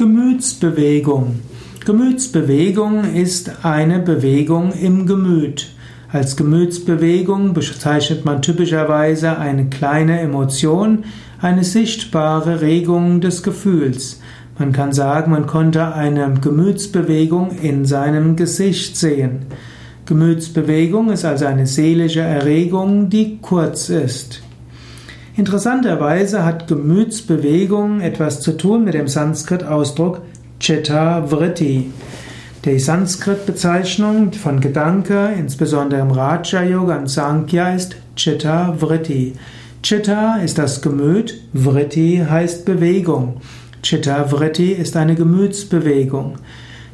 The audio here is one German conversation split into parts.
Gemütsbewegung. Gemütsbewegung ist eine Bewegung im Gemüt. Als Gemütsbewegung bezeichnet man typischerweise eine kleine Emotion, eine sichtbare Regung des Gefühls. Man kann sagen, man konnte eine Gemütsbewegung in seinem Gesicht sehen. Gemütsbewegung ist also eine seelische Erregung, die kurz ist. Interessanterweise hat Gemütsbewegung etwas zu tun mit dem Sanskrit-Ausdruck Chitta Vritti. Die Sanskrit-Bezeichnung von Gedanke, insbesondere im Raja Yoga und Sankhya, ist Chitta Vritti. Chitta ist das Gemüt, Vritti heißt Bewegung. Chitta Vritti ist eine Gemütsbewegung.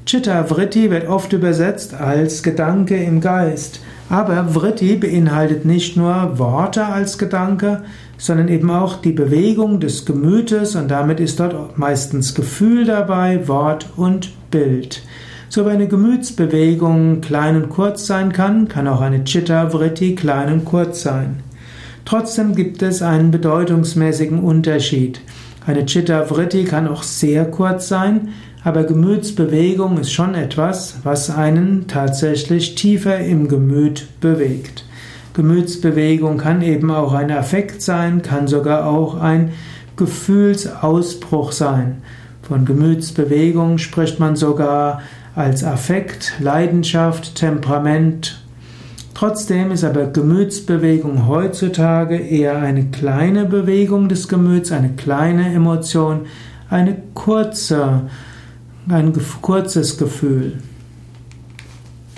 Chitta Vritti wird oft übersetzt als Gedanke im Geist. Aber Vritti beinhaltet nicht nur Worte als Gedanke, sondern eben auch die Bewegung des Gemütes und damit ist dort meistens Gefühl dabei, Wort und Bild. So wie eine Gemütsbewegung klein und kurz sein kann, kann auch eine Chitta Vritti klein und kurz sein. Trotzdem gibt es einen bedeutungsmäßigen Unterschied. Eine Chitta Vritti kann auch sehr kurz sein, aber Gemütsbewegung ist schon etwas, was einen tatsächlich tiefer im Gemüt bewegt. Gemütsbewegung kann eben auch ein Affekt sein, kann sogar auch ein Gefühlsausbruch sein. Von Gemütsbewegung spricht man sogar als Affekt, Leidenschaft, Temperament. Trotzdem ist aber Gemütsbewegung heutzutage eher eine kleine Bewegung des Gemüts, eine kleine Emotion, eine kurze ein kurzes Gefühl.